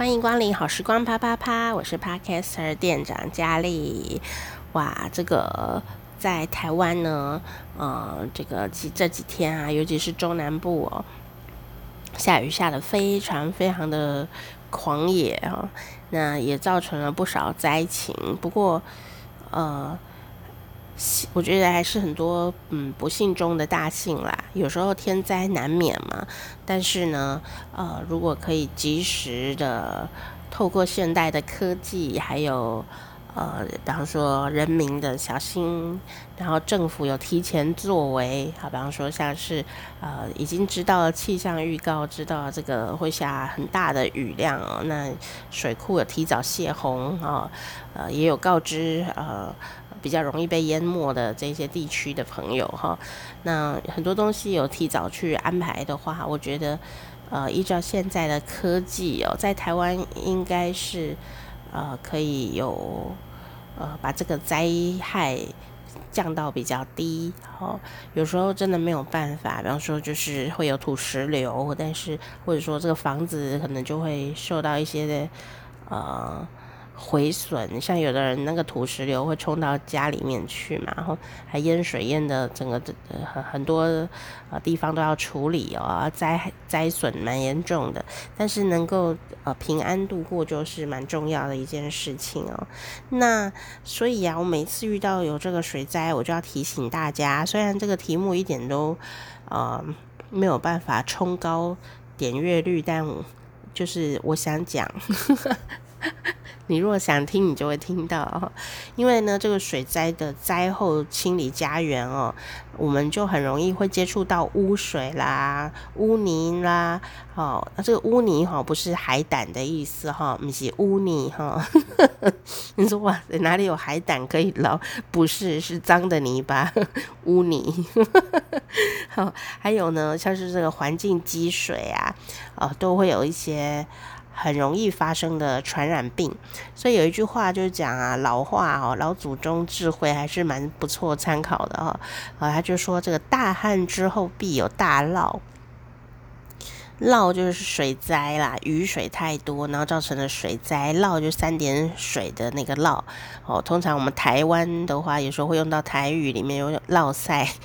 欢迎光临好时光啪啪啪，我是 Podcaster 店长佳丽。哇，这个在台湾呢，呃，这个几这几天啊，尤其是中南部哦，下雨下的非常非常的狂野哦，那也造成了不少灾情。不过，呃。我觉得还是很多嗯不幸中的大幸啦，有时候天灾难免嘛。但是呢，呃，如果可以及时的透过现代的科技，还有呃，比方说人民的小心，然后政府有提前作为，好，比方说像是呃已经知道了气象预告，知道这个会下很大的雨量哦，那水库有提早泄洪啊，呃，也有告知呃。比较容易被淹没的这些地区的朋友哈，那很多东西有提早去安排的话，我觉得，呃，依照现在的科技哦，在台湾应该是呃可以有呃把这个灾害降到比较低。哦，有时候真的没有办法，比方说就是会有土石流，但是或者说这个房子可能就会受到一些的呃。毁损，像有的人那个土石流会冲到家里面去嘛，然后还淹水淹的整个很很多呃地方都要处理哦，灾灾损蛮严重的，但是能够呃平安度过就是蛮重要的一件事情哦。那所以啊，我每次遇到有这个水灾，我就要提醒大家，虽然这个题目一点都呃没有办法冲高点阅率，但就是我想讲。你如果想听，你就会听到。因为呢，这个水灾的灾后清理家园哦，我们就很容易会接触到污水啦、污泥啦。哦，那这个污泥哈，不是海胆的意思哈，不是污泥哈。你说哇，哪里有海胆可以捞？不是，是脏的泥巴，污泥。好，还有呢，像是这个环境积水啊，哦，都会有一些。很容易发生的传染病，所以有一句话就是讲啊，老话哦，老祖宗智慧还是蛮不错参考的哈。啊，他就说这个大旱之后必有大涝，涝就是水灾啦，雨水太多，然后造成了水灾。涝就三点水的那个涝哦，通常我们台湾的话，有时候会用到台语里面有涝赛。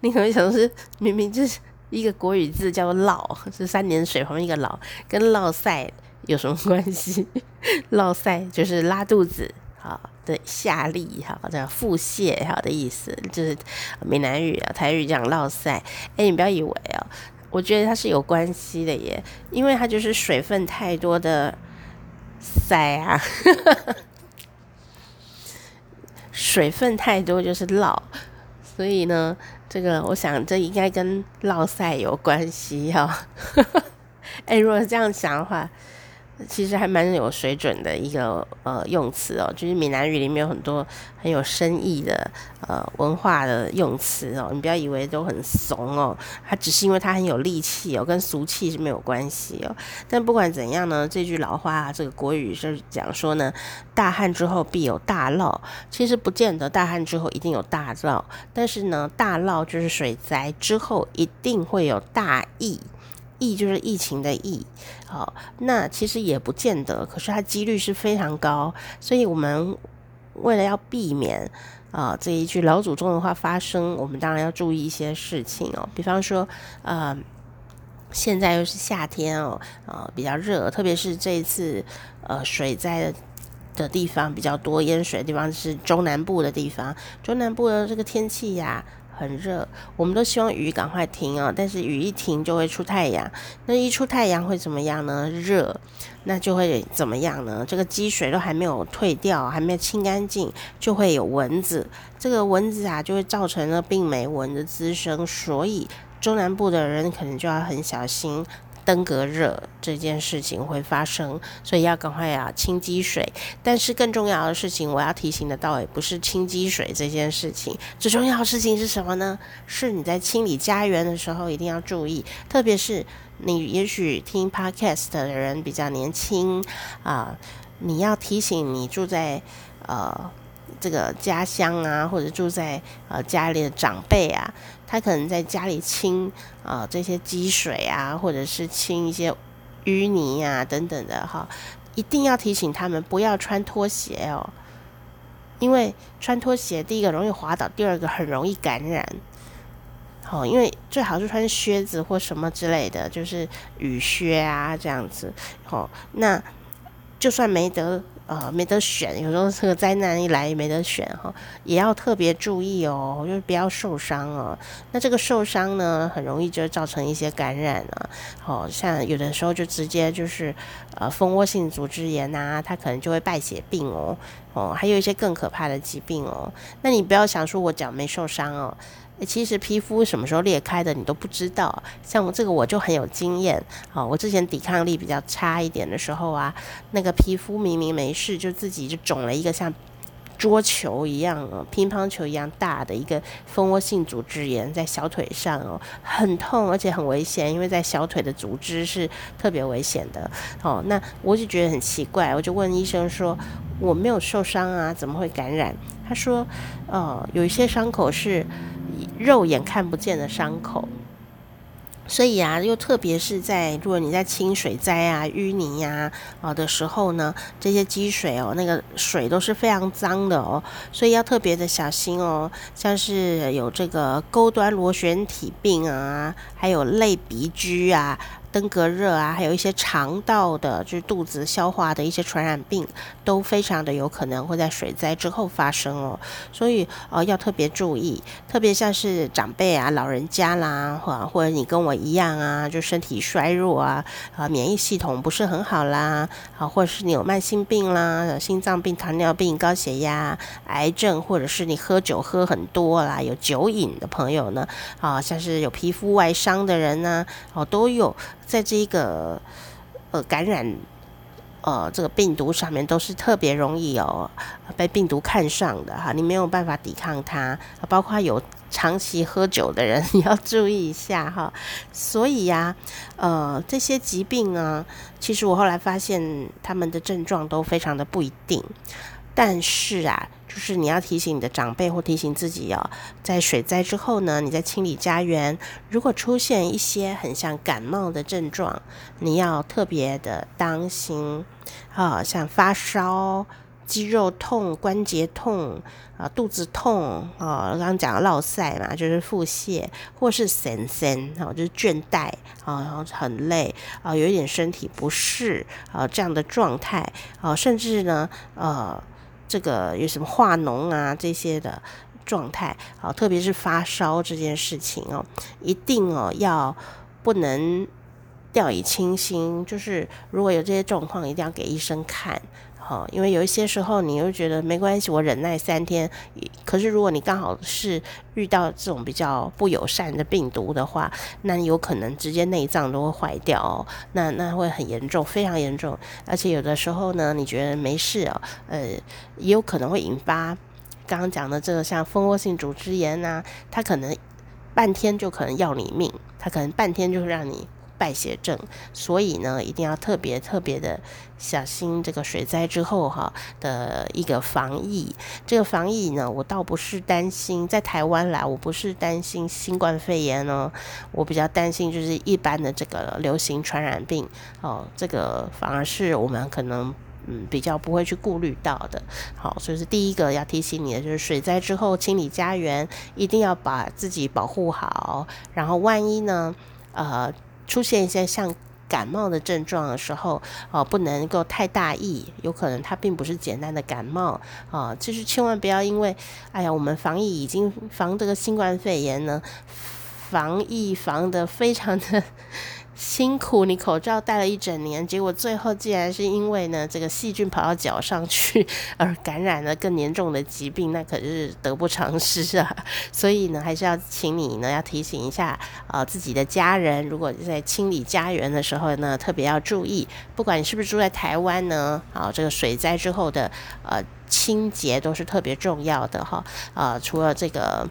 你可能想是明明就是。一个国语字叫做“涝”，是三点水旁一个“涝”，跟涝赛有什么关系？涝赛就是拉肚子，好的下痢，好的腹泻，好的意思，就是闽南语啊，台语讲落赛。哎，你不要以为哦，我觉得它是有关系的耶，因为它就是水分太多的赛啊，水分太多就是涝，所以呢。这个，我想这应该跟落赛有关系哈。哎，如果是这样想的话。其实还蛮有水准的一个呃用词哦，就是闽南语里面有很多很有深意的呃文化的用词哦，你不要以为都很怂哦，它只是因为它很有力气哦，跟俗气是没有关系哦。但不管怎样呢，这句老话啊，这个国语是讲说呢，大旱之后必有大涝，其实不见得大旱之后一定有大涝，但是呢，大涝就是水灾之后一定会有大疫。疫就是疫情的疫，好，那其实也不见得，可是它几率是非常高，所以我们为了要避免啊、这一句老祖宗的话发生，我们当然要注意一些事情哦，比方说，呃，现在又是夏天哦，呃，比较热，特别是这一次呃水灾的地方比较多，淹水的地方是中南部的地方，中南部的这个天气呀。很热，我们都希望雨赶快停哦。但是雨一停就会出太阳，那一出太阳会怎么样呢？热，那就会怎么样呢？这个积水都还没有退掉，还没有清干净，就会有蚊子。这个蚊子啊，就会造成了病媒蚊的滋生，所以中南部的人可能就要很小心。登革热这件事情会发生，所以要赶快啊清积水。但是更重要的事情，我要提醒的倒也不是清积水这件事情，最重要的事情是什么呢？是你在清理家园的时候一定要注意，特别是你也许听 Podcast 的人比较年轻啊，你要提醒你住在呃。这个家乡啊，或者住在呃家里的长辈啊，他可能在家里清啊、呃、这些积水啊，或者是清一些淤泥啊等等的哈，一定要提醒他们不要穿拖鞋哦，因为穿拖鞋第一个容易滑倒，第二个很容易感染。哦，因为最好是穿靴子或什么之类的，就是雨靴啊这样子。哦，那就算没得。呃，没得选，有时候这个灾难一来没得选哈，也要特别注意哦，就是不要受伤哦。那这个受伤呢，很容易就造成一些感染啊，好像有的时候就直接就是呃蜂窝性组织炎呐，它可能就会败血病哦，哦，还有一些更可怕的疾病哦。那你不要想说我脚没受伤哦。其实皮肤什么时候裂开的你都不知道，像我这个我就很有经验啊。我之前抵抗力比较差一点的时候啊，那个皮肤明明没事，就自己就肿了一个像桌球一样、乒乓球一样大的一个蜂窝性组织炎在小腿上哦，很痛而且很危险，因为在小腿的组织是特别危险的哦。那我就觉得很奇怪，我就问医生说我没有受伤啊，怎么会感染？他说哦，有一些伤口是。肉眼看不见的伤口，所以啊，又特别是在如果你在清水灾啊、淤泥呀啊的时候呢，这些积水哦，那个水都是非常脏的哦，所以要特别的小心哦。像是有这个钩端螺旋体病啊，还有类鼻疽啊。登革热啊，还有一些肠道的，就是肚子消化的一些传染病，都非常的有可能会在水灾之后发生哦。所以呃要特别注意，特别像是长辈啊、老人家啦，或或者你跟我一样啊，就身体衰弱啊，啊免疫系统不是很好啦，啊或者是你有慢性病啦，心脏病、糖尿病、高血压、癌症，或者是你喝酒喝很多啦，有酒瘾的朋友呢，啊像是有皮肤外伤的人呢，哦都有。在这一个呃感染呃这个病毒上面，都是特别容易哦被病毒看上的哈，你没有办法抵抗它，包括有长期喝酒的人，你要注意一下哈。所以呀，呃这些疾病呢，其实我后来发现他们的症状都非常的不一定。但是啊，就是你要提醒你的长辈或提醒自己哦，在水灾之后呢，你在清理家园，如果出现一些很像感冒的症状，你要特别的当心啊，像发烧、肌肉痛、关节痛啊、肚子痛啊，刚刚讲的落赛嘛，就是腹泻，或是神神啊，就是倦怠啊，然后很累啊，有一点身体不适啊这样的状态啊，甚至呢，呃。这个有什么化脓啊这些的状态，好，特别是发烧这件事情哦，一定哦要不能掉以轻心，就是如果有这些状况，一定要给医生看。好，因为有一些时候你又觉得没关系，我忍耐三天。可是如果你刚好是遇到这种比较不友善的病毒的话，那你有可能直接内脏都会坏掉哦，那那会很严重，非常严重。而且有的时候呢，你觉得没事哦，呃，也有可能会引发刚刚讲的这个像蜂窝性组织炎呐，它可能半天就可能要你命，它可能半天就会让你。败血症，所以呢，一定要特别特别的小心这个水灾之后哈的一个防疫。这个防疫呢，我倒不是担心在台湾来，我不是担心新冠肺炎哦，我比较担心就是一般的这个流行传染病哦，这个反而是我们可能嗯比较不会去顾虑到的。好，所以是第一个要提醒你的就是水灾之后清理家园，一定要把自己保护好。然后万一呢，呃。出现一些像感冒的症状的时候，哦，不能够太大意，有可能它并不是简单的感冒，啊，就是千万不要因为，哎呀，我们防疫已经防这个新冠肺炎呢，防疫防的非常的。辛苦你口罩戴了一整年，结果最后竟然是因为呢这个细菌跑到脚上去而感染了更严重的疾病，那可是得不偿失啊！所以呢，还是要请你呢要提醒一下啊、自己的家人，如果在清理家园的时候呢，特别要注意，不管你是不是住在台湾呢，啊这个水灾之后的呃清洁都是特别重要的哈啊、呃，除了这个。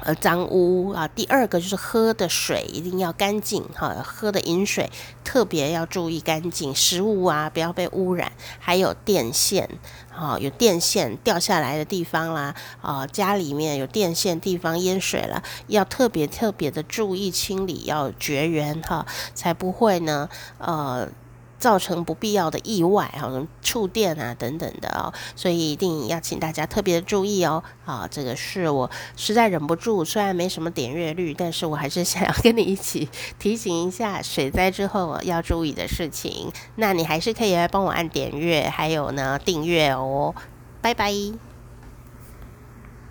呃，脏污啊，第二个就是喝的水一定要干净哈，喝的饮水特别要注意干净，食物啊不要被污染，还有电线，哈，有电线掉下来的地方啦，啊，家里面有电线地方淹水了，要特别特别的注意清理，要绝缘哈，才不会呢，呃。造成不必要的意外，哈，触电啊等等的哦，所以一定要请大家特别的注意哦。啊，这个是我实在忍不住，虽然没什么点阅率，但是我还是想要跟你一起提醒一下水灾之后要注意的事情。那你还是可以来帮我按点阅，还有呢订阅哦。拜拜。